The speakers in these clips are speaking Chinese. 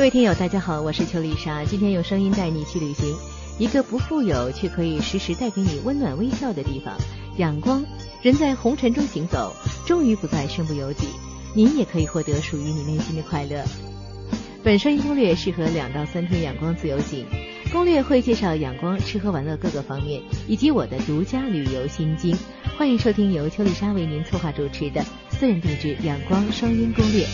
各位听友，大家好，我是邱丽莎，今天用声音带你去旅行，一个不富有却可以时时带给你温暖微笑的地方——阳光。人在红尘中行走，终于不再身不由己，您也可以获得属于你内心的快乐。本声音攻略适合两到三天阳光自由行，攻略会介绍阳光吃喝玩乐各个方面，以及我的独家旅游心经。欢迎收听由邱丽莎为您策划主持的私人定制阳光声音攻略。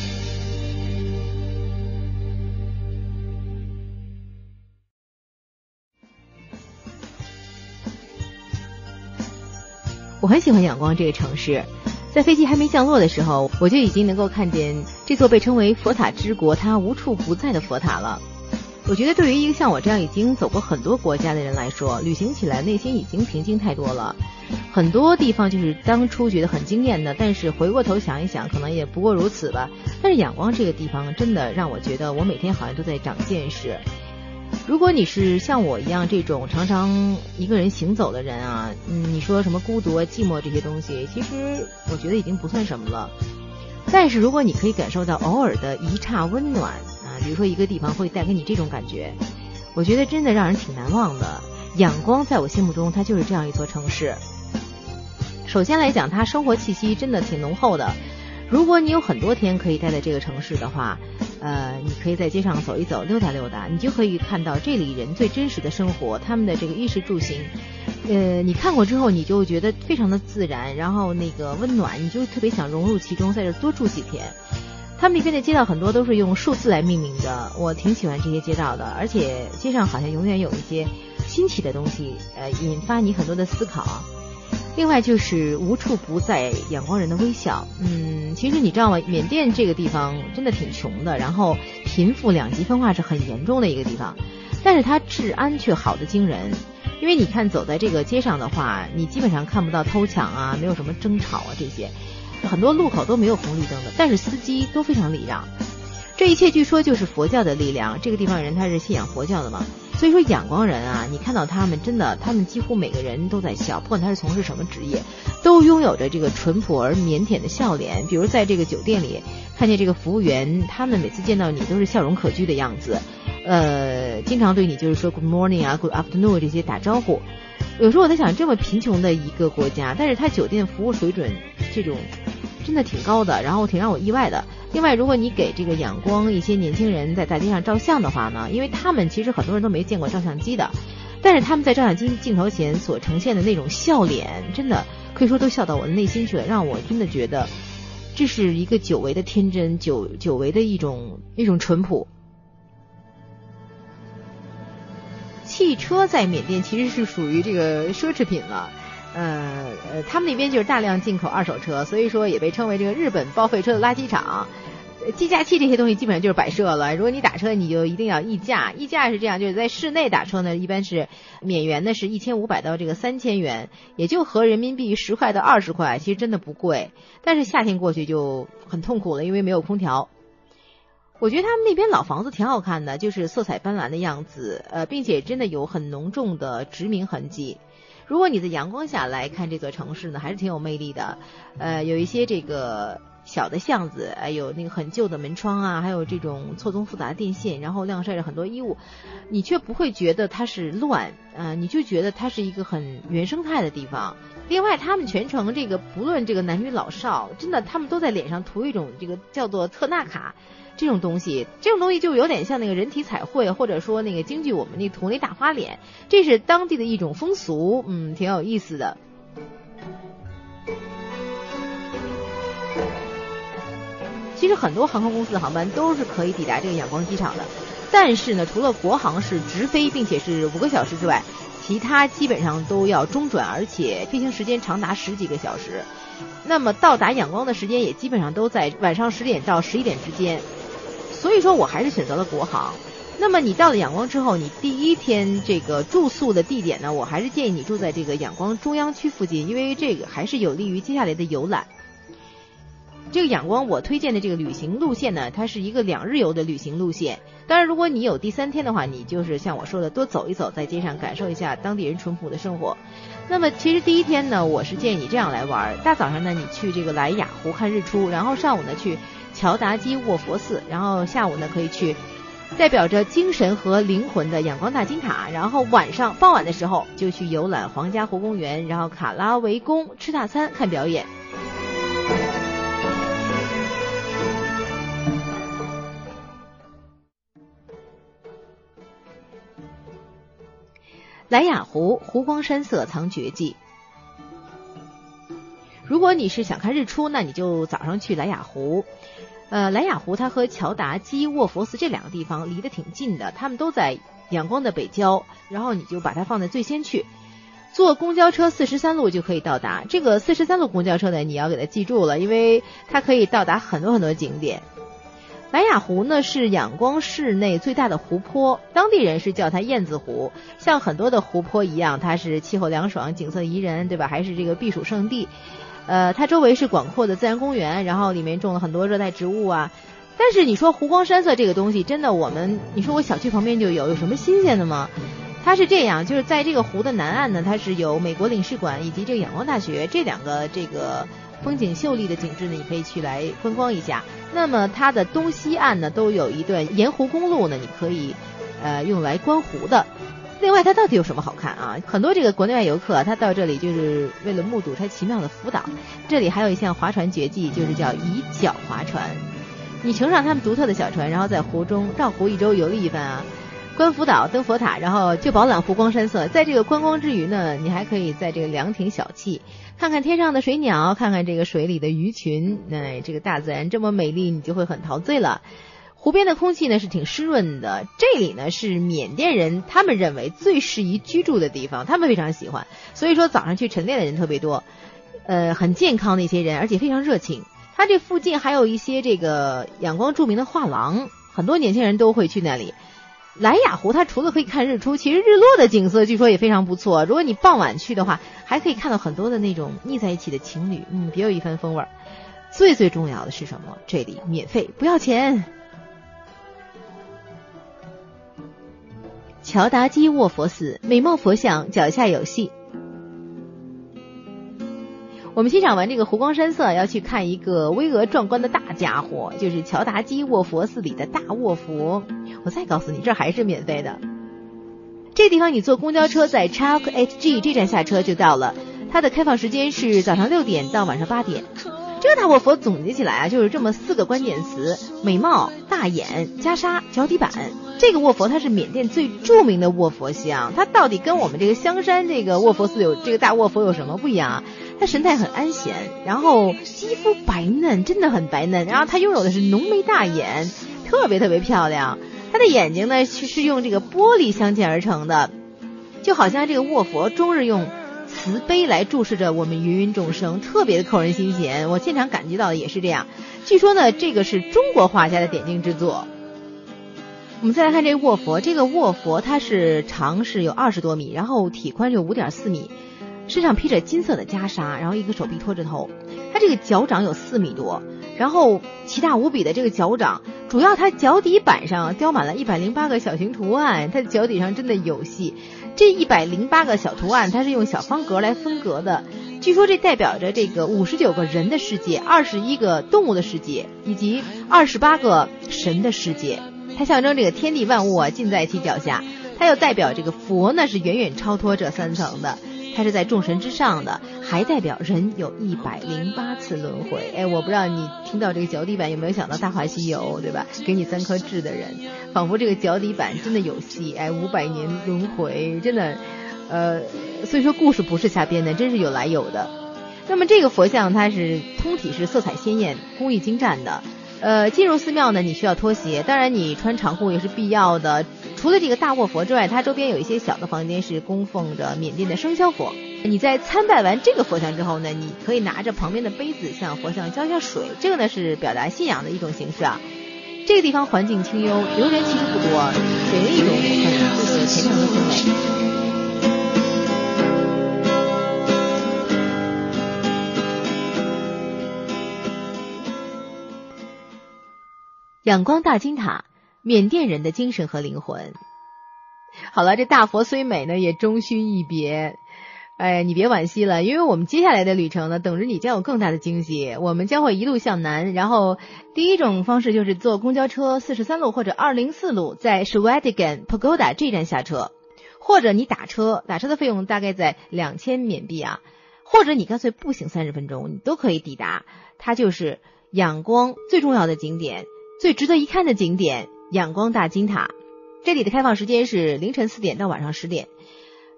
我很喜欢仰光这个城市，在飞机还没降落的时候，我就已经能够看见这座被称为佛塔之国、它无处不在的佛塔了。我觉得对于一个像我这样已经走过很多国家的人来说，旅行起来内心已经平静太多了。很多地方就是当初觉得很惊艳的，但是回过头想一想，可能也不过如此吧。但是仰光这个地方真的让我觉得，我每天好像都在长见识。如果你是像我一样这种常常一个人行走的人啊，嗯，你说什么孤独、寂寞这些东西，其实我觉得已经不算什么了。但是如果你可以感受到偶尔的一刹温暖啊，比如说一个地方会带给你这种感觉，我觉得真的让人挺难忘的。仰光在我心目中，它就是这样一座城市。首先来讲，它生活气息真的挺浓厚的。如果你有很多天可以待在这个城市的话，呃，你可以在街上走一走、溜达溜达，你就可以看到这里人最真实的生活，他们的这个衣食住行。呃，你看过之后，你就觉得非常的自然，然后那个温暖，你就特别想融入其中，在这多住几天。他们那边的街道很多都是用数字来命名的，我挺喜欢这些街道的，而且街上好像永远有一些新奇的东西，呃，引发你很多的思考。另外就是无处不在仰光人的微笑。嗯，其实你知道吗？缅甸这个地方真的挺穷的，然后贫富两极分化是很严重的一个地方，但是它治安却好的惊人。因为你看走在这个街上的话，你基本上看不到偷抢啊，没有什么争吵啊这些，很多路口都没有红绿灯的，但是司机都非常礼让。这一切据说就是佛教的力量。这个地方人他是信仰佛教的嘛。所以说，仰光人啊，你看到他们，真的，他们几乎每个人都在笑，不管他是从事什么职业，都拥有着这个淳朴而腼腆的笑脸。比如在这个酒店里，看见这个服务员，他们每次见到你都是笑容可掬的样子，呃，经常对你就是说 Good morning 啊，Good afternoon 这些打招呼。有时候我在想，这么贫穷的一个国家，但是他酒店服务水准这种真的挺高的，然后挺让我意外的。另外，如果你给这个仰光一些年轻人在大街上照相的话呢，因为他们其实很多人都没见过照相机的，但是他们在照相机镜头前所呈现的那种笑脸，真的可以说都笑到我的内心去了，让我真的觉得这是一个久违的天真，久久违的一种一种淳朴。汽车在缅甸其实是属于这个奢侈品了。呃呃，他们那边就是大量进口二手车，所以说也被称为这个日本报废车的垃圾场。计价器这些东西基本上就是摆设了。如果你打车，你就一定要议价。议价是这样，就是在室内打车呢，一般是免元的是一千五百到这个三千元，也就合人民币十块到二十块，其实真的不贵。但是夏天过去就很痛苦了，因为没有空调。我觉得他们那边老房子挺好看的，就是色彩斑斓的样子，呃，并且真的有很浓重的殖民痕迹。如果你在阳光下来看这座城市呢，还是挺有魅力的。呃，有一些这个小的巷子，呃，有那个很旧的门窗啊，还有这种错综复杂的电线，然后晾晒着很多衣物，你却不会觉得它是乱，呃，你就觉得它是一个很原生态的地方。另外，他们全程这个不论这个男女老少，真的他们都在脸上涂一种这个叫做特纳卡。这种东西，这种东西就有点像那个人体彩绘，或者说那个京剧我们那涂那大花脸，这是当地的一种风俗，嗯，挺有意思的。其实很多航空公司的航班都是可以抵达这个仰光机场的，但是呢，除了国航是直飞，并且是五个小时之外，其他基本上都要中转，而且飞行时间长达十几个小时。那么到达仰光的时间也基本上都在晚上十点到十一点之间。所以说我还是选择了国航。那么你到了仰光之后，你第一天这个住宿的地点呢，我还是建议你住在这个仰光中央区附近，因为这个还是有利于接下来的游览。这个仰光我推荐的这个旅行路线呢，它是一个两日游的旅行路线。当然，如果你有第三天的话，你就是像我说的，多走一走，在街上感受一下当地人淳朴的生活。那么，其实第一天呢，我是建议你这样来玩：大早上呢，你去这个莱雅湖看日出，然后上午呢去乔达基卧佛寺，然后下午呢可以去。代表着精神和灵魂的仰光大金塔，然后晚上傍晚的时候就去游览皇家湖公园，然后卡拉维宫吃大餐看表演。莱雅湖湖光山色藏绝技。如果你是想看日出，那你就早上去莱雅湖。呃，莱雅湖它和乔达基卧佛寺这两个地方离得挺近的，他们都在仰光的北郊，然后你就把它放在最先去，坐公交车四十三路就可以到达。这个四十三路公交车呢，你要给它记住了，因为它可以到达很多很多景点。白雅湖呢是仰光市内最大的湖泊，当地人是叫它燕子湖。像很多的湖泊一样，它是气候凉爽、景色宜人，对吧？还是这个避暑胜地。呃，它周围是广阔的自然公园，然后里面种了很多热带植物啊。但是你说湖光山色这个东西，真的我们，你说我小区旁边就有，有什么新鲜的吗？它是这样，就是在这个湖的南岸呢，它是有美国领事馆以及这个仰光大学这两个这个风景秀丽的景致呢，你可以去来观光一下。那么它的东西岸呢，都有一段沿湖公路呢，你可以呃用来观湖的。另外，它到底有什么好看啊？很多这个国内外游客，他到这里就是为了目睹它奇妙的浮岛。这里还有一项划船绝技，就是叫以脚划船。你乘上他们独特的小船，然后在湖中绕湖一周游历一番啊，观浮岛、登佛塔，然后就饱览湖光山色。在这个观光之余呢，你还可以在这个凉亭小憩，看看天上的水鸟，看看这个水里的鱼群。哎，这个大自然这么美丽，你就会很陶醉了。湖边的空气呢是挺湿润的，这里呢是缅甸人他们认为最适宜居住的地方，他们非常喜欢，所以说早上去晨练的人特别多，呃，很健康的一些人，而且非常热情。它这附近还有一些这个仰光著名的画廊，很多年轻人都会去那里。莱雅湖它除了可以看日出，其实日落的景色据说也非常不错。如果你傍晚去的话，还可以看到很多的那种腻在一起的情侣，嗯，别有一番风味儿。最最重要的是什么？这里免费，不要钱。乔达基卧佛寺美貌佛像脚下有戏。我们欣赏完这个湖光山色，要去看一个巍峨壮观的大家伙，就是乔达基卧佛寺里的大卧佛。我再告诉你，这还是免费的。这地方你坐公交车在 Chalk HG 这站下车就到了，它的开放时间是早上六点到晚上八点。这个大卧佛总结起来啊，就是这么四个关键词：美貌、大眼、袈裟、脚底板。这个卧佛它是缅甸最著名的卧佛像，它到底跟我们这个香山这个卧佛寺有这个大卧佛有什么不一样啊？它神态很安闲，然后肌肤白嫩，真的很白嫩，然后它拥有的是浓眉大眼，特别特别漂亮。它的眼睛呢是用这个玻璃镶嵌而成的，就好像这个卧佛终日用慈悲来注视着我们芸芸众生，特别的扣人心弦。我现场感觉到的也是这样。据说呢，这个是中国画家的点睛之作。我们再来看这个卧佛，这个卧佛它是长是有二十多米，然后体宽有五点四米，身上披着金色的袈裟，然后一个手臂托着头，它这个脚掌有四米多，然后奇大无比的这个脚掌，主要它脚底板上雕满了一百零八个小型图案，它的脚底上真的有戏。这一百零八个小图案，它是用小方格来分隔的，据说这代表着这个五十九个人的世界，二十一个动物的世界，以及二十八个神的世界。它象征这个天地万物啊，尽在其脚下。它又代表这个佛呢，是远远超脱这三层的，它是在众神之上的，还代表人有一百零八次轮回。哎，我不知道你听到这个脚底板有没有想到《大话西游》，对吧？给你三颗痣的人，仿佛这个脚底板真的有戏。哎，五百年轮回，真的，呃，所以说故事不是瞎编的，真是有来有的。那么这个佛像它是通体是色彩鲜艳、工艺精湛的。呃，进入寺庙呢，你需要脱鞋，当然你穿长裤也是必要的。除了这个大卧佛之外，它周边有一些小的房间是供奉着缅甸的生肖佛。你在参拜完这个佛像之后呢，你可以拿着旁边的杯子向佛像浇一下水，这个呢是表达信仰的一种形式啊。这个地方环境清幽，游人其实不多，给人一种很就是虔诚的氛围。仰光大金塔，缅甸人的精神和灵魂。好了，这大佛虽美呢，也终须一别。哎，你别惋惜了，因为我们接下来的旅程呢，等着你将有更大的惊喜。我们将会一路向南，然后第一种方式就是坐公交车四十三路或者二零四路，在 s h w a d i g a n Pagoda 这站下车，或者你打车，打车的费用大概在两千缅币啊，或者你干脆步行三十分钟，你都可以抵达。它就是仰光最重要的景点。最值得一看的景点——仰光大金塔，这里的开放时间是凌晨四点到晚上十点。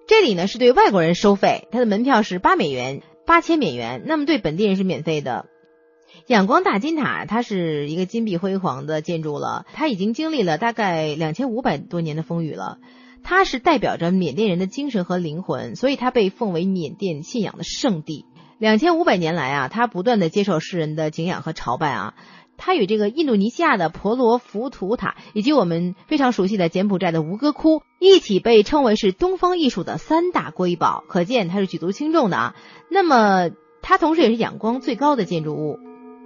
这里呢是对外国人收费，它的门票是八美元，八千美元。那么对本地人是免费的。仰光大金塔它是一个金碧辉煌的建筑了，它已经经历了大概两千五百多年的风雨了。它是代表着缅甸人的精神和灵魂，所以它被奉为缅甸信仰的圣地。两千五百年来啊，它不断的接受世人的敬仰和朝拜啊。它与这个印度尼西亚的婆罗浮屠塔，以及我们非常熟悉的柬埔寨的吴哥窟，一起被称为是东方艺术的三大瑰宝，可见它是举足轻重的啊。那么，它同时也是仰光最高的建筑物。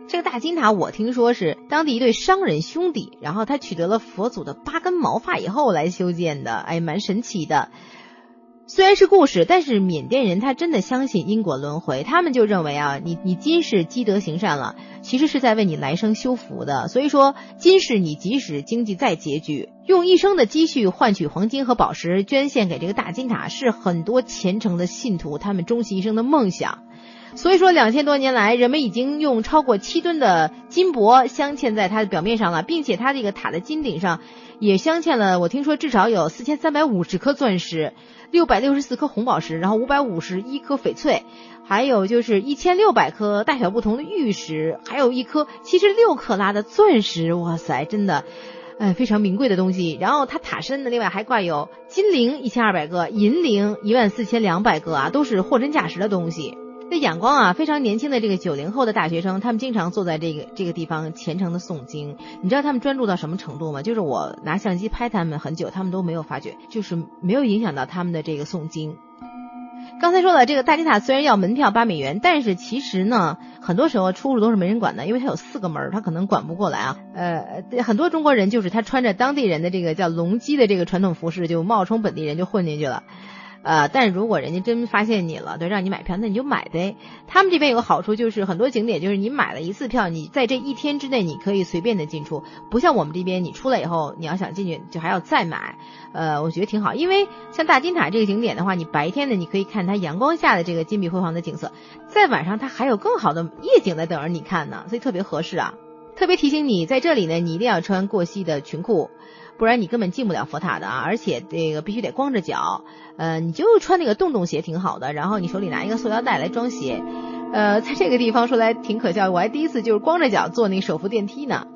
这个大金塔，我听说是当地一对商人兄弟，然后他取得了佛祖的八根毛发以后来修建的，哎，蛮神奇的。虽然是故事，但是缅甸人他真的相信因果轮回，他们就认为啊，你你今世积德行善了，其实是在为你来生修福的。所以说，今世你即使经济再拮据，用一生的积蓄换取黄金和宝石，捐献给这个大金塔，是很多虔诚的信徒他们终其一生的梦想。所以说，两千多年来，人们已经用超过七吨的金箔镶嵌在它的表面上了，并且它这个塔的金顶上也镶嵌了，我听说至少有四千三百五十颗钻石。六百六十四颗红宝石，然后五百五十一颗翡翠，还有就是一千六百颗大小不同的玉石，还有一颗七十六克拉的钻石，哇塞，真的，哎，非常名贵的东西。然后它塔身呢，另外还挂有金铃一千二百个，银铃一万四千两百个啊，都是货真价实的东西。这眼光啊，非常年轻的这个九零后的大学生，他们经常坐在这个这个地方虔诚的诵经。你知道他们专注到什么程度吗？就是我拿相机拍他们很久，他们都没有发觉，就是没有影响到他们的这个诵经。刚才说了，这个大金塔虽然要门票八美元，但是其实呢，很多时候出入都是没人管的，因为它有四个门，他可能管不过来啊。呃，很多中国人就是他穿着当地人的这个叫龙基的这个传统服饰，就冒充本地人就混进去了。呃，但如果人家真发现你了，对，让你买票，那你就买呗。他们这边有个好处，就是很多景点，就是你买了一次票，你在这一天之内你可以随便的进出，不像我们这边，你出来以后你要想进去就还要再买。呃，我觉得挺好，因为像大金塔这个景点的话，你白天呢你可以看它阳光下的这个金碧辉煌的景色，在晚上它还有更好的夜景在等着你看呢，所以特别合适啊。特别提醒你，在这里呢，你一定要穿过膝的裙裤。不然你根本进不了佛塔的啊！而且这个必须得光着脚，呃，你就穿那个洞洞鞋挺好的。然后你手里拿一个塑料袋来装鞋，呃，在这个地方说来挺可笑，我还第一次就是光着脚坐那个手扶电梯呢。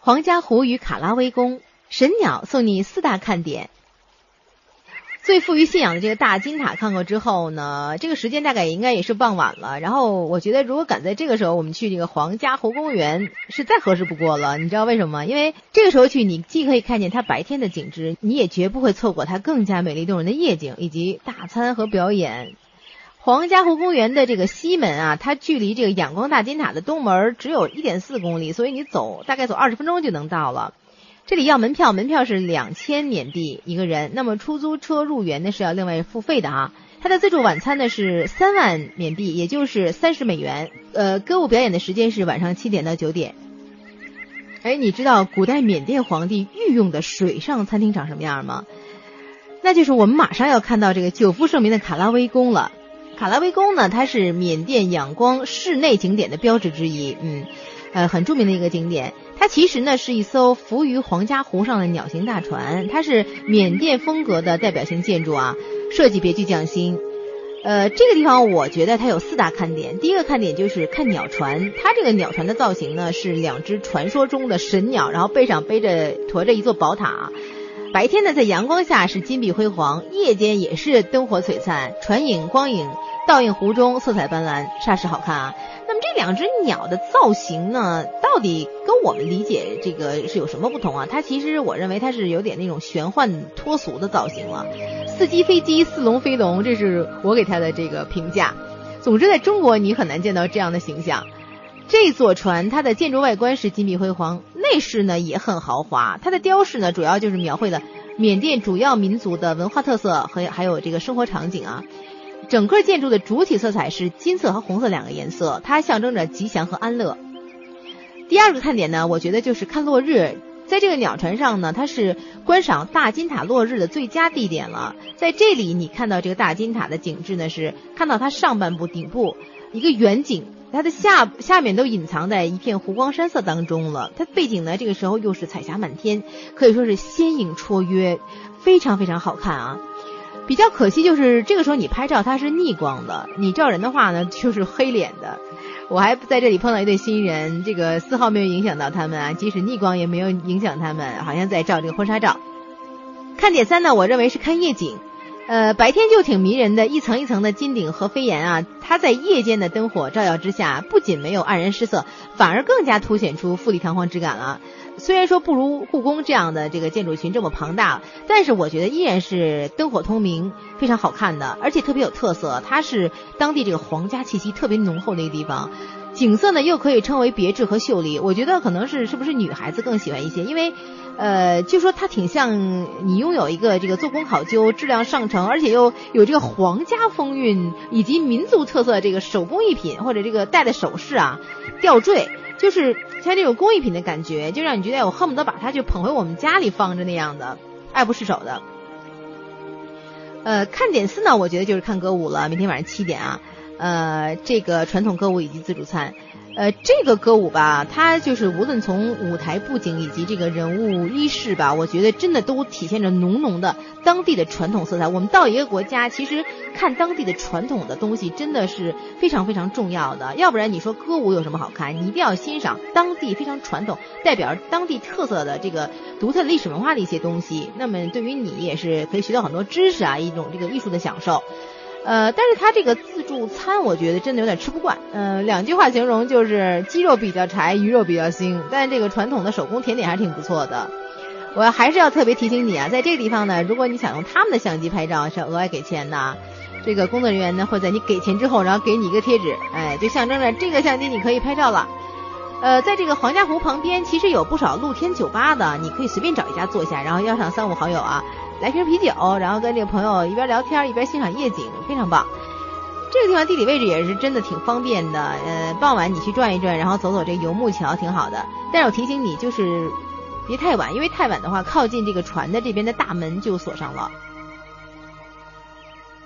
皇家湖与卡拉威宫，神鸟送你四大看点。最富于信仰的这个大金塔看过之后呢，这个时间大概应该也是傍晚了。然后我觉得，如果赶在这个时候我们去这个皇家湖公园，是再合适不过了。你知道为什么吗？因为这个时候去，你既可以看见它白天的景致，你也绝不会错过它更加美丽动人的夜景以及大餐和表演。皇家湖公园的这个西门啊，它距离这个仰光大金塔的东门只有一点四公里，所以你走大概走二十分钟就能到了。这里要门票，门票是两千缅币一个人。那么出租车入园呢是要另外付费的啊。它的自助晚餐呢是三万缅币，也就是三十美元。呃，歌舞表演的时间是晚上七点到九点。哎，你知道古代缅甸皇帝御用的水上餐厅长什么样吗？那就是我们马上要看到这个久负盛名的卡拉威宫了。卡拉威宫呢，它是缅甸仰光室内景点的标志之一，嗯，呃，很著名的一个景点。它其实呢是一艘浮于皇家湖上的鸟形大船，它是缅甸风格的代表性建筑啊，设计别具匠心。呃，这个地方我觉得它有四大看点。第一个看点就是看鸟船，它这个鸟船的造型呢是两只传说中的神鸟，然后背上背着驮着一座宝塔。白天呢在阳光下是金碧辉煌，夜间也是灯火璀璨，船影光影。倒映湖中，色彩斑斓，煞是好看啊。那么这两只鸟的造型呢，到底跟我们理解这个是有什么不同啊？它其实我认为它是有点那种玄幻脱俗的造型了，似鸡非鸡，似龙非龙，这是我给它的这个评价。总之，在中国你很难见到这样的形象。这座船它的建筑外观是金碧辉煌，内饰呢也很豪华。它的雕饰呢主要就是描绘了缅甸主要民族的文化特色和还有这个生活场景啊。整个建筑的主体色彩是金色和红色两个颜色，它象征着吉祥和安乐。第二个看点呢，我觉得就是看落日。在这个鸟船上呢，它是观赏大金塔落日的最佳地点了。在这里，你看到这个大金塔的景致呢，是看到它上半部顶部一个远景，它的下下面都隐藏在一片湖光山色当中了。它背景呢，这个时候又是彩霞满天，可以说是仙影绰约，非常非常好看啊。比较可惜就是这个时候你拍照它是逆光的，你照人的话呢就是黑脸的。我还在这里碰到一对新人，这个丝毫没有影响到他们啊，即使逆光也没有影响他们，好像在照这个婚纱照。看点三呢，我认为是看夜景，呃，白天就挺迷人的，一层一层的金顶和飞檐啊，它在夜间的灯火照耀之下，不仅没有黯然失色，反而更加凸显出富丽堂皇之感了。虽然说不如故宫这样的这个建筑群这么庞大，但是我觉得依然是灯火通明，非常好看的，而且特别有特色。它是当地这个皇家气息特别浓厚的一个地方，景色呢又可以称为别致和秀丽。我觉得可能是是不是女孩子更喜欢一些，因为，呃，据说它挺像你拥有一个这个做工考究、质量上乘，而且又有这个皇家风韵以及民族特色这个手工艺品或者这个戴的首饰啊、吊坠。就是像这种工艺品的感觉，就让你觉得我恨不得把它就捧回我们家里放着那样的，爱不释手的。呃，看点四呢，我觉得就是看歌舞了。明天晚上七点啊，呃，这个传统歌舞以及自助餐。呃，这个歌舞吧，它就是无论从舞台布景以及这个人物衣饰吧，我觉得真的都体现着浓浓的当地的传统色彩。我们到一个国家，其实看当地的传统的东西真的是非常非常重要的。要不然你说歌舞有什么好看？你一定要欣赏当地非常传统、代表当地特色的这个独特历史文化的一些东西。那么对于你也是可以学到很多知识啊，一种这个艺术的享受。呃，但是它这个自助餐，我觉得真的有点吃不惯。呃，两句话形容就是鸡肉比较柴，鱼肉比较腥。但这个传统的手工甜点还是挺不错的。我还是要特别提醒你啊，在这个地方呢，如果你想用他们的相机拍照，是要额外给钱的。这个工作人员呢会在你给钱之后，然后给你一个贴纸，哎，就象征着这个相机你可以拍照了。呃，在这个黄家湖旁边，其实有不少露天酒吧的，你可以随便找一家坐下，然后邀上三五好友啊。来瓶啤酒，然后跟这个朋友一边聊天一边欣赏夜景，非常棒。这个地方地理位置也是真的挺方便的，呃，傍晚你去转一转，然后走走这游木桥挺好的。但是我提醒你，就是别太晚，因为太晚的话，靠近这个船的这边的大门就锁上了。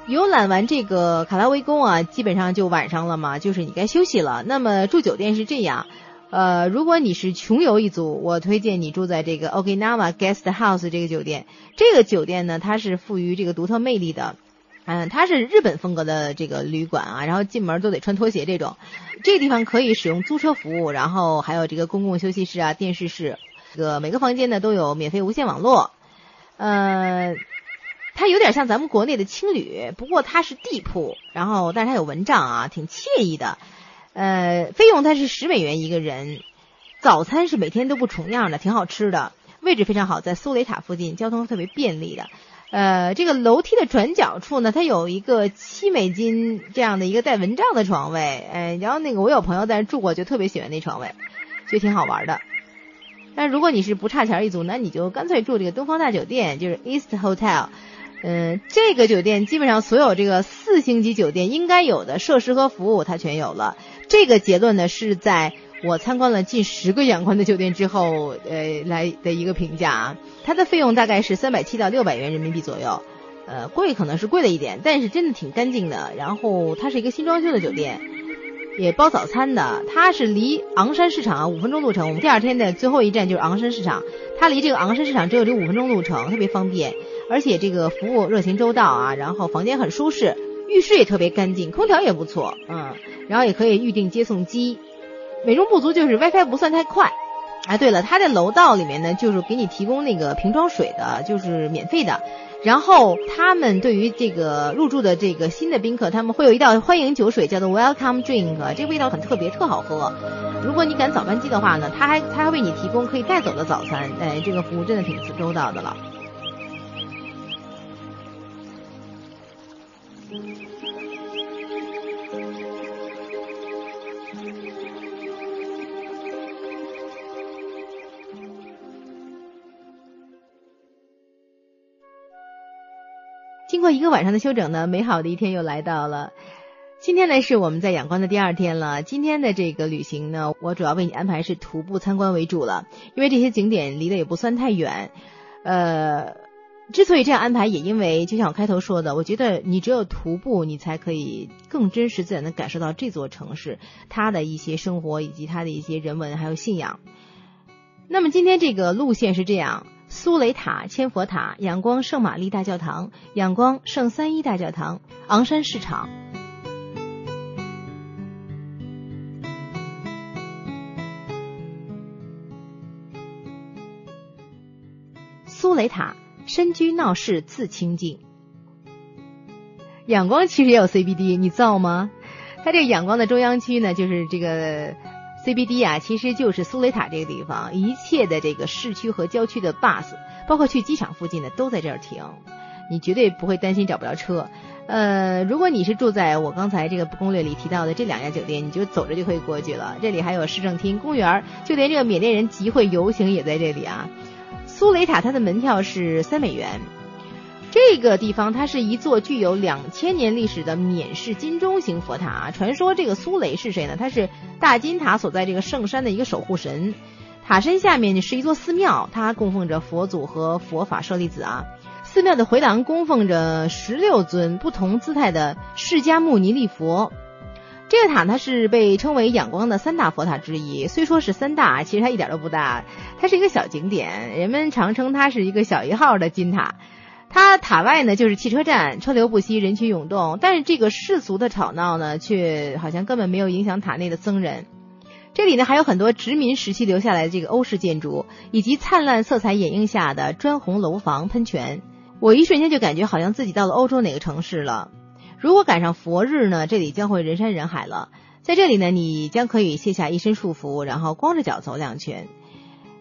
游览完这个卡拉威宫啊，基本上就晚上了嘛，就是你该休息了。那么住酒店是这样。呃，如果你是穷游一族，我推荐你住在这个 Okinawa Guest House 这个酒店。这个酒店呢，它是富于这个独特魅力的，嗯，它是日本风格的这个旅馆啊，然后进门都得穿拖鞋这种。这个地方可以使用租车服务，然后还有这个公共休息室啊、电视室，这个每个房间呢都有免费无线网络。呃，它有点像咱们国内的青旅，不过它是地铺，然后但是它有蚊帐啊，挺惬意的。呃，费用它是十美元一个人，早餐是每天都不重样的，挺好吃的，位置非常好，在苏雷塔附近，交通特别便利的。呃，这个楼梯的转角处呢，它有一个七美金这样的一个带蚊帐的床位，哎，然后那个我有朋友在那住过，就特别喜欢那床位，觉得挺好玩的。但如果你是不差钱一族，那你就干脆住这个东方大酒店，就是 East Hotel。嗯，这个酒店基本上所有这个四星级酒店应该有的设施和服务，它全有了。这个结论呢，是在我参观了近十个仰观的酒店之后，呃，来的一个评价啊。它的费用大概是三百七到六百元人民币左右，呃，贵可能是贵了一点，但是真的挺干净的。然后它是一个新装修的酒店，也包早餐的。它是离昂山市场啊五分钟路程。我们第二天的最后一站就是昂山市场，它离这个昂山市场只有这五分钟路程，特别方便，而且这个服务热情周到啊，然后房间很舒适。浴室也特别干净，空调也不错，嗯，然后也可以预定接送机，美中不足就是 WiFi 不算太快，哎，对了，它的楼道里面呢，就是给你提供那个瓶装水的，就是免费的。然后他们对于这个入住的这个新的宾客，他们会有一道欢迎酒水，叫做 Welcome Drink，这个味道很特别，特好喝。如果你赶早班机的话呢，他还他还为你提供可以带走的早餐，哎，这个服务真的挺周到的了。经过一个晚上的休整呢，美好的一天又来到了。今天呢是我们在仰光的第二天了。今天的这个旅行呢，我主要为你安排是徒步参观为主了，因为这些景点离得也不算太远。呃，之所以这样安排，也因为就像我开头说的，我觉得你只有徒步，你才可以更真实自然的感受到这座城市它的一些生活以及它的一些人文还有信仰。那么今天这个路线是这样。苏雷塔、千佛塔、仰光圣玛丽大教堂、仰光圣三一大教堂、昂山市场。苏雷塔深居闹市自清静。仰光其实也有 CBD，你造吗？它这个仰光的中央区呢，就是这个。CBD 啊，其实就是苏雷塔这个地方，一切的这个市区和郊区的 bus，包括去机场附近的，都在这儿停，你绝对不会担心找不着车。呃，如果你是住在我刚才这个攻略里提到的这两家酒店，你就走着就可以过去了。这里还有市政厅、公园，就连这个缅甸人集会游行也在这里啊。苏雷塔它的门票是三美元。这个地方它是一座具有两千年历史的缅式金钟型佛塔啊。传说这个苏雷是谁呢？他是大金塔所在这个圣山的一个守护神。塔身下面是一座寺庙，它供奉着佛祖和佛法舍利子啊。寺庙的回廊供奉着十六尊不同姿态的释迦牟尼力佛。这个塔它是被称为仰光的三大佛塔之一。虽说是三大，其实它一点都不大，它是一个小景点。人们常称它是一个小一号的金塔。它塔外呢就是汽车站，车流不息，人群涌动。但是这个世俗的吵闹呢，却好像根本没有影响塔内的僧人。这里呢还有很多殖民时期留下来的这个欧式建筑，以及灿烂色彩掩映下的砖红楼房、喷泉。我一瞬间就感觉好像自己到了欧洲哪个城市了。如果赶上佛日呢，这里将会人山人海了。在这里呢，你将可以卸下一身束缚，然后光着脚走两圈。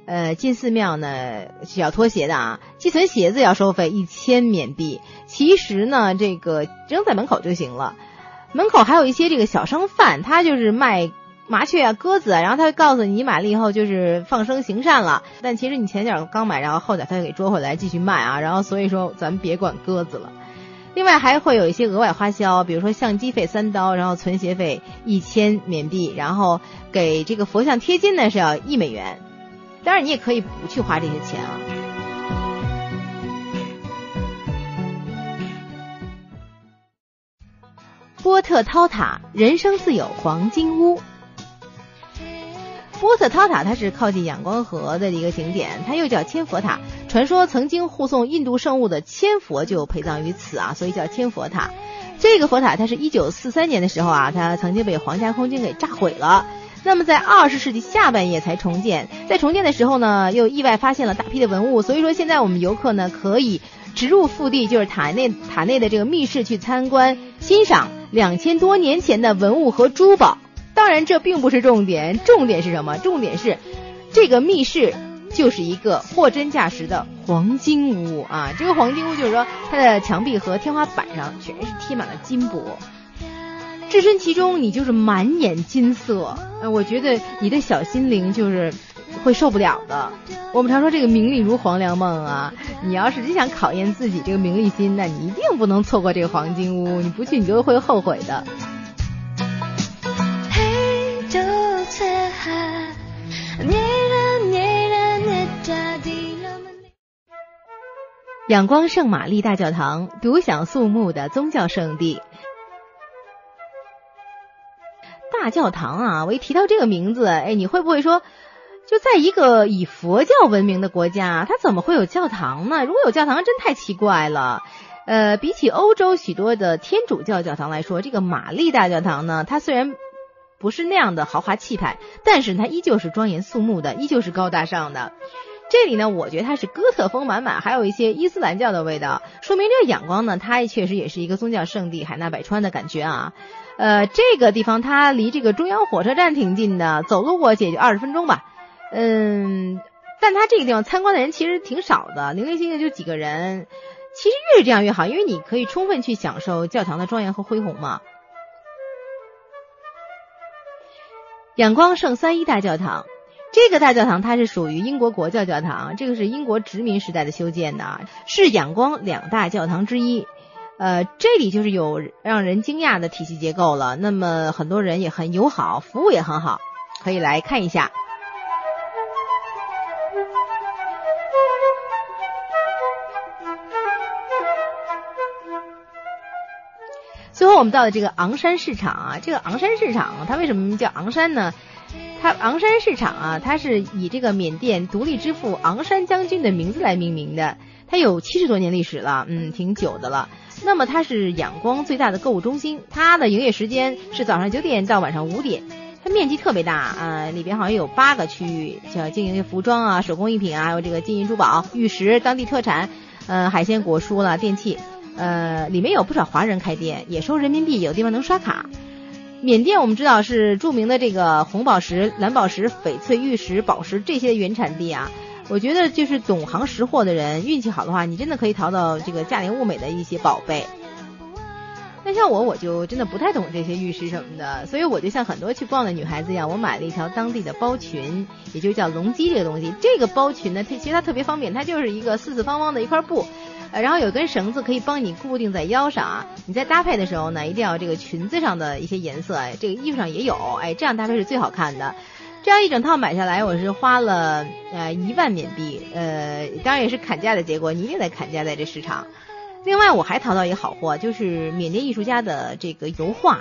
呃，进寺庙呢是要脱鞋的啊，寄存鞋子要收费一千缅币。其实呢，这个扔在门口就行了。门口还有一些这个小商贩，他就是卖麻雀啊、鸽子啊，然后他告诉你，你买了以后就是放生行善了。但其实你前脚刚买，然后后脚他就给捉回来继续卖啊。然后所以说，咱别管鸽子了。另外还会有一些额外花销，比如说相机费三刀，然后存鞋费一千缅币，然后给这个佛像贴金呢是要一美元。当然，你也可以不去花这些钱啊。波特涛塔人生自有黄金屋。波特涛塔它是靠近仰光河的一个景点，它又叫千佛塔。传说曾经护送印度圣物的千佛就陪葬于此啊，所以叫千佛塔。这个佛塔它是一九四三年的时候啊，它曾经被皇家空军给炸毁了。那么在二十世纪下半叶才重建，在重建的时候呢，又意外发现了大批的文物，所以说现在我们游客呢可以直入腹地，就是塔内塔内的这个密室去参观欣赏两千多年前的文物和珠宝。当然这并不是重点，重点是什么？重点是这个密室就是一个货真价实的黄金屋啊！这个黄金屋就是说它的墙壁和天花板上全是贴满了金箔。置身其中，你就是满眼金色，呃，我觉得你的小心灵就是会受不了的。我们常说这个名利如黄粱梦啊，你要是真想考验自己这个名利心，那你一定不能错过这个黄金屋，你不去你就会后悔的。仰光圣玛丽大教堂，独享肃穆的宗教圣地。大教堂啊！我一提到这个名字，哎，你会不会说，就在一个以佛教闻名的国家，它怎么会有教堂呢？如果有教堂，真太奇怪了。呃，比起欧洲许多的天主教教堂来说，这个玛丽大教堂呢，它虽然。不是那样的豪华气派，但是它依旧是庄严肃穆的，依旧是高大上的。这里呢，我觉得它是哥特风满满，还有一些伊斯兰教的味道，说明这个仰光呢，它确实也是一个宗教圣地，海纳百川的感觉啊。呃，这个地方它离这个中央火车站挺近的，走路过去也就二十分钟吧。嗯，但它这个地方参观的人其实挺少的，零零星星就几个人。其实越是这样越好，因为你可以充分去享受教堂的庄严和恢宏嘛。仰光圣三一大教堂，这个大教堂它是属于英国国教教堂，这个是英国殖民时代的修建的，是仰光两大教堂之一。呃，这里就是有让人惊讶的体系结构了。那么很多人也很友好，服务也很好，可以来看一下。最后我们到了这个昂山市场啊，这个昂山市场它为什么叫昂山呢？它昂山市场啊，它是以这个缅甸独立之父昂山将军的名字来命名的。它有七十多年历史了，嗯，挺久的了。那么它是仰光最大的购物中心，它的营业时间是早上九点到晚上五点，它面积特别大啊，里边好像有八个区域，叫经营服装啊、手工艺品啊，还有这个金银珠宝、玉石、当地特产，呃，海鲜、果蔬啦、电器，呃，里面有不少华人开店，也收人民币，有地方能刷卡。缅甸我们知道是著名的这个红宝石、蓝宝石、翡翠、玉石、宝石这些原产地啊。我觉得就是懂行识货的人，运气好的话，你真的可以淘到这个价廉物美的一些宝贝。那像我，我就真的不太懂这些玉石什么的，所以我就像很多去逛的女孩子一样，我买了一条当地的包裙，也就叫龙基这个东西。这个包裙呢，它其实它特别方便，它就是一个四四方方的一块布，呃，然后有根绳子可以帮你固定在腰上啊。你在搭配的时候呢，一定要这个裙子上的一些颜色，这个衣服上也有，哎，这样搭配是最好看的。这样一整套买下来，我是花了呃一万缅币，呃，当然也是砍价的结果，你一定得砍价在这市场。另外我还淘到一个好货，就是缅甸艺术家的这个油画，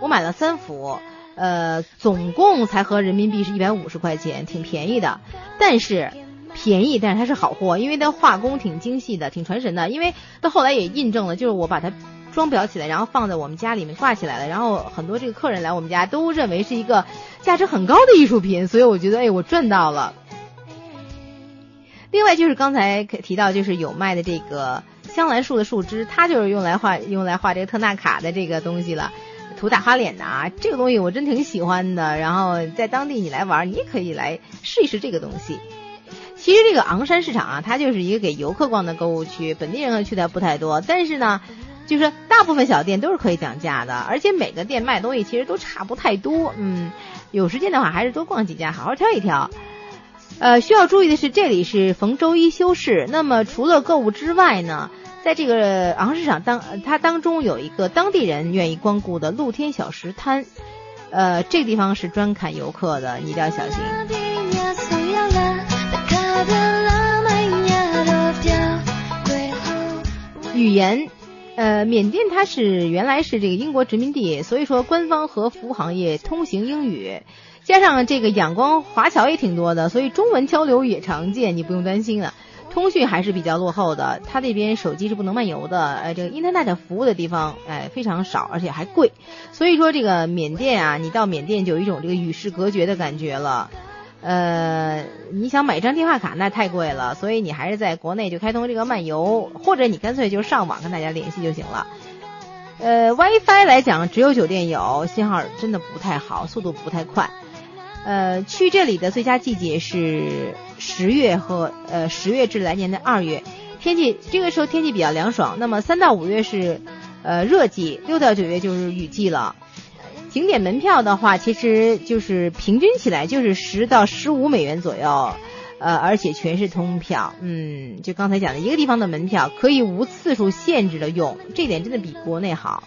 我买了三幅，呃，总共才合人民币是一百五十块钱，挺便宜的。但是便宜，但是它是好货，因为它画工挺精细的，挺传神的。因为到后来也印证了，就是我把它。装裱起来，然后放在我们家里面挂起来了。然后很多这个客人来我们家都认为是一个价值很高的艺术品，所以我觉得哎，我赚到了。另外就是刚才提到，就是有卖的这个香兰树的树枝，它就是用来画用来画这个特纳卡的这个东西了，涂大花脸的啊。这个东西我真挺喜欢的。然后在当地你来玩，你也可以来试一试这个东西。其实这个昂山市场啊，它就是一个给游客逛的购物区，本地人去的不太多，但是呢。就是大部分小店都是可以讲价的，而且每个店卖东西其实都差不太多。嗯，有时间的话还是多逛几家，好好挑一挑。呃，需要注意的是，这里是逢周一休市。那么除了购物之外呢，在这个昂市场当它当中有一个当地人愿意光顾的露天小食摊，呃，这个地方是专砍游客的，你一定要小心。语言。呃，缅甸它是原来是这个英国殖民地，所以说官方和服务行业通行英语，加上这个仰光华侨也挺多的，所以中文交流也常见，你不用担心了。通讯还是比较落后的，它那边手机是不能漫游的，呃，这个 Internet 服务的地方，哎，非常少，而且还贵，所以说这个缅甸啊，你到缅甸就有一种这个与世隔绝的感觉了。呃，你想买一张电话卡那太贵了，所以你还是在国内就开通这个漫游，或者你干脆就上网跟大家联系就行了。呃，WiFi 来讲只有酒店有，信号真的不太好，速度不太快。呃，去这里的最佳季节是十月和呃十月至来年的二月，天气这个时候天气比较凉爽。那么三到五月是呃热季，六到九月就是雨季了。景点门票的话，其实就是平均起来就是十到十五美元左右，呃，而且全是通票。嗯，就刚才讲的一个地方的门票可以无次数限制的用，这点真的比国内好。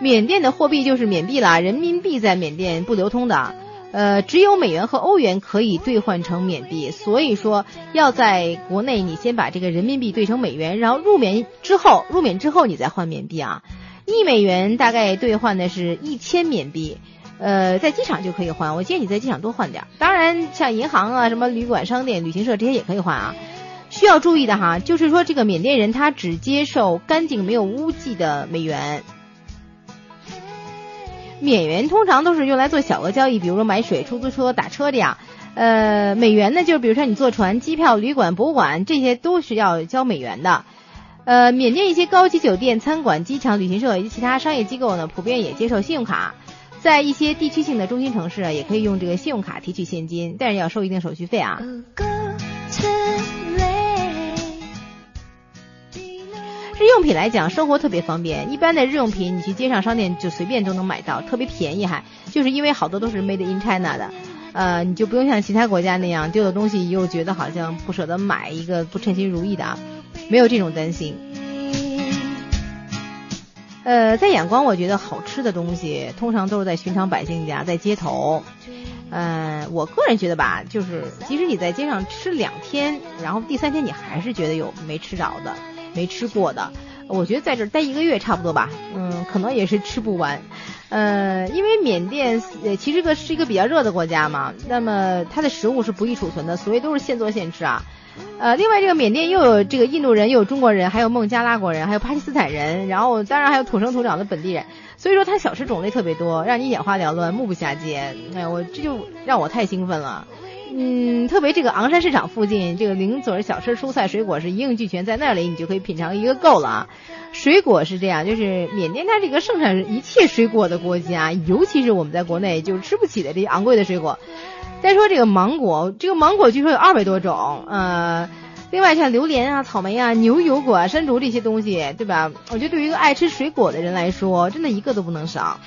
缅甸的货币就是缅币啦，人民币在缅甸不流通的，呃，只有美元和欧元可以兑换成缅币，所以说要在国内你先把这个人民币兑成美元，然后入缅之后，入缅之后你再换缅币啊。一美元大概兑换的是一千缅币，呃，在机场就可以换。我建议你在机场多换点。当然，像银行啊、什么旅馆、商店、旅行社这些也可以换啊。需要注意的哈，就是说这个缅甸人他只接受干净没有污迹的美元。缅元通常都是用来做小额交易，比如说买水、出租车、打车这样。呃，美元呢，就是比如说你坐船、机票、旅馆、博物馆，这些都是要交美元的。呃，缅甸一些高级酒店、餐馆、机场、旅行社以及其他商业机构呢，普遍也接受信用卡。在一些地区性的中心城市啊，也可以用这个信用卡提取现金，但是要收一定手续费啊。日用品来讲，生活特别方便。一般的日用品，你去街上商店就随便都能买到，特别便宜还。就是因为好多都是 made in China 的，呃，你就不用像其他国家那样丢的东西又觉得好像不舍得买一个不称心如意的啊，没有这种担心。呃，在仰光，我觉得好吃的东西通常都是在寻常百姓家，在街头。嗯，我个人觉得吧，就是即使你在街上吃两天，然后第三天你还是觉得有没吃着的。没吃过的，我觉得在这儿待一个月差不多吧，嗯，可能也是吃不完，呃，因为缅甸呃其实个是一个比较热的国家嘛，那么它的食物是不易储存的，所以都是现做现吃啊，呃，另外这个缅甸又有这个印度人，又有中国人，还有孟加拉国人，还有巴基斯坦人，然后当然还有土生土长的本地人，所以说它小吃种类特别多，让你眼花缭乱，目不暇接，哎，我这就让我太兴奋了。嗯，特别这个昂山市场附近，这个零嘴小吃、蔬菜、水果是一应俱全，在那里你就可以品尝一个够了啊。水果是这样，就是缅甸它这个盛产一切水果的国家，尤其是我们在国内就吃不起的这些昂贵的水果。再说这个芒果，这个芒果据说有二百多种，呃，另外像榴莲啊、草莓啊、牛油果、啊、山竹这些东西，对吧？我觉得对于一个爱吃水果的人来说，真的一个都不能少。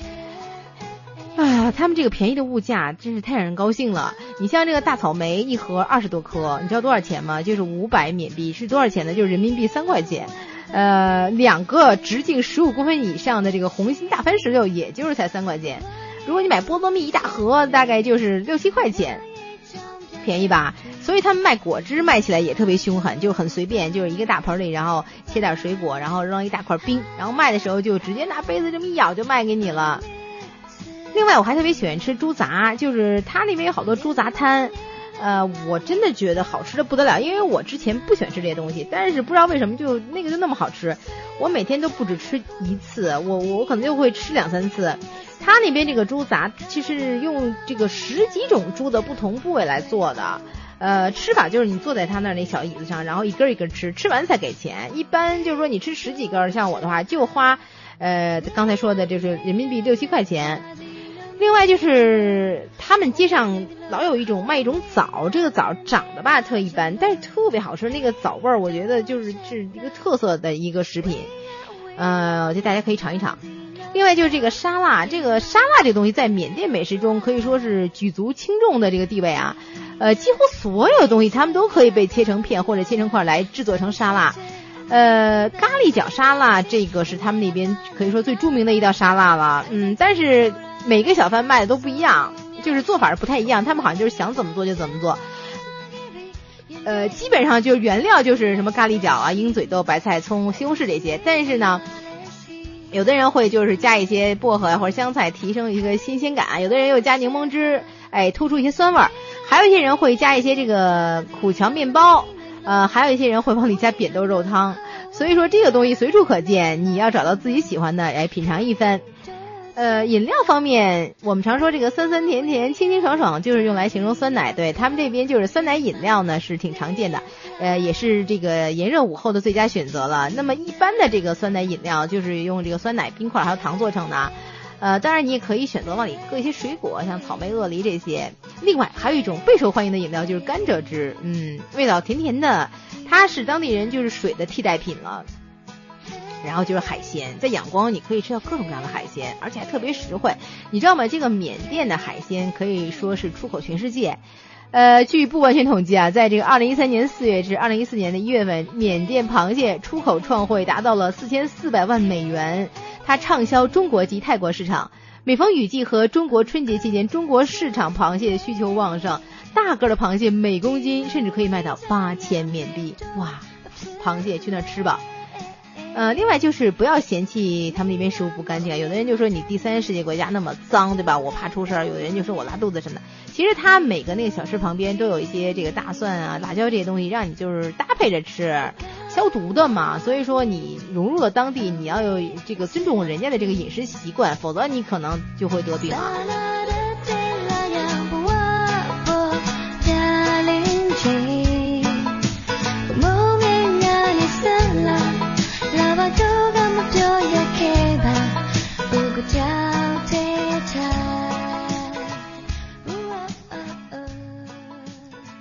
啊，他们这个便宜的物价真是太让人高兴了。你像这个大草莓一盒二十多颗，你知道多少钱吗？就是五百缅币，是多少钱呢？就是人民币三块钱。呃，两个直径十五公分以上的这个红心大番石榴，也就是才三块钱。如果你买菠萝蜜一大盒，大概就是六七块钱，便宜吧？所以他们卖果汁卖起来也特别凶狠，就很随便，就是一个大盆里，然后切点水果，然后扔一大块冰，然后卖的时候就直接拿杯子这么一舀就卖给你了。另外，我还特别喜欢吃猪杂，就是它那边有好多猪杂摊，呃，我真的觉得好吃的不得了。因为我之前不喜欢吃这些东西，但是不知道为什么就那个就那么好吃，我每天都不止吃一次，我我可能就会吃两三次。他那边这个猪杂其实用这个十几种猪的不同部位来做的，呃，吃法就是你坐在他那那小椅子上，然后一根一根吃，吃完才给钱。一般就是说你吃十几根，像我的话就花，呃，刚才说的就是人民币六七块钱。另外就是他们街上老有一种卖一种枣，这个枣长得吧特一般，但是特别好吃，那个枣味儿我觉得就是是一个特色的一个食品，呃，我觉得大家可以尝一尝。另外就是这个沙拉，这个沙拉这东西在缅甸美食中可以说是举足轻重的这个地位啊，呃，几乎所有东西他们都可以被切成片或者切成块来制作成沙拉，呃，咖喱角沙拉这个是他们那边可以说最著名的一道沙拉了，嗯，但是。每个小贩卖的都不一样，就是做法不太一样。他们好像就是想怎么做就怎么做。呃，基本上就是原料就是什么咖喱角啊、鹰嘴豆、白菜、葱、西红柿这些。但是呢，有的人会就是加一些薄荷或者香菜，提升一个新鲜感；有的人又加柠檬汁，哎，突出一些酸味儿；还有一些人会加一些这个苦荞面包，呃，还有一些人会往里加扁豆肉汤。所以说这个东西随处可见，你要找到自己喜欢的，哎，品尝一番。呃，饮料方面，我们常说这个酸酸甜甜、清清爽爽，就是用来形容酸奶。对他们这边就是酸奶饮料呢，是挺常见的，呃，也是这个炎热午后的最佳选择了。那么一般的这个酸奶饮料就是用这个酸奶、冰块还有糖做成的，呃，当然你也可以选择往里搁一些水果，像草莓、鳄梨这些。另外还有一种备受欢迎的饮料就是甘蔗汁，嗯，味道甜甜的，它是当地人就是水的替代品了。然后就是海鲜，在仰光你可以吃到各种各样的海鲜，而且还特别实惠。你知道吗？这个缅甸的海鲜可以说是出口全世界。呃，据不完全统计啊，在这个二零一三年四月至二零一四年的一月份，缅甸螃蟹出口创汇达到了四千四百万美元，它畅销中国及泰国市场。每逢雨季和中国春节期间，中国市场螃蟹需求旺盛，大个的螃蟹每公斤甚至可以卖到八千缅币。哇，螃蟹去那儿吃吧。呃，另外就是不要嫌弃他们那边食物不干净。有的人就说你第三世界国家那么脏，对吧？我怕出事儿。有的人就说我拉肚子什么的。其实他每个那个小吃旁边都有一些这个大蒜啊、辣椒这些东西，让你就是搭配着吃。消毒的嘛，所以说你融入了当地，你要有这个尊重人家的这个饮食习惯，否则你可能就会得病啊。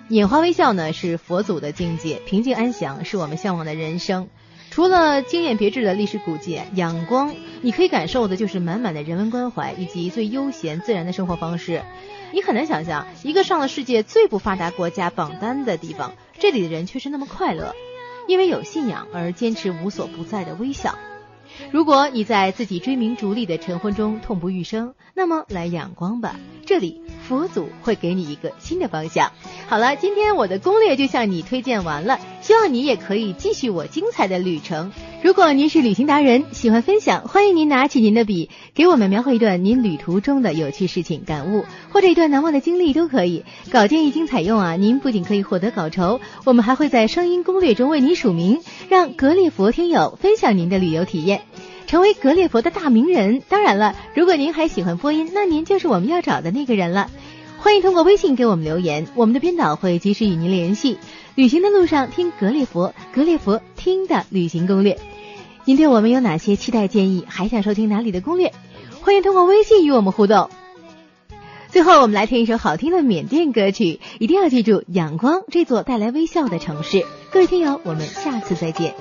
拈花微笑呢，是佛祖的境界；平静安详，是我们向往的人生。除了惊艳别致的历史古迹，仰光，你可以感受的就是满满的人文关怀以及最悠闲自然的生活方式。你很难想象，一个上了世界最不发达国家榜单的地方，这里的人却是那么快乐，因为有信仰而坚持无所不在的微笑。如果你在自己追名逐利的晨昏中痛不欲生，那么来仰光吧，这里佛祖会给你一个新的方向。好了，今天我的攻略就向你推荐完了，希望你也可以继续我精彩的旅程。如果您是旅行达人，喜欢分享，欢迎您拿起您的笔，给我们描绘一段您旅途中的有趣事情、感悟，或者一段难忘的经历都可以。稿件一经采用啊，您不仅可以获得稿酬，我们还会在声音攻略中为您署名，让格列佛听友分享您的旅游体验，成为格列佛的大名人。当然了，如果您还喜欢播音，那您就是我们要找的那个人了。欢迎通过微信给我们留言，我们的编导会及时与您联系。旅行的路上听格列佛，格列佛听的旅行攻略。您对我们有哪些期待建议？还想收听哪里的攻略？欢迎通过微信与我们互动。最后，我们来听一首好听的缅甸歌曲，一定要记住仰光这座带来微笑的城市。各位听友，我们下次再见。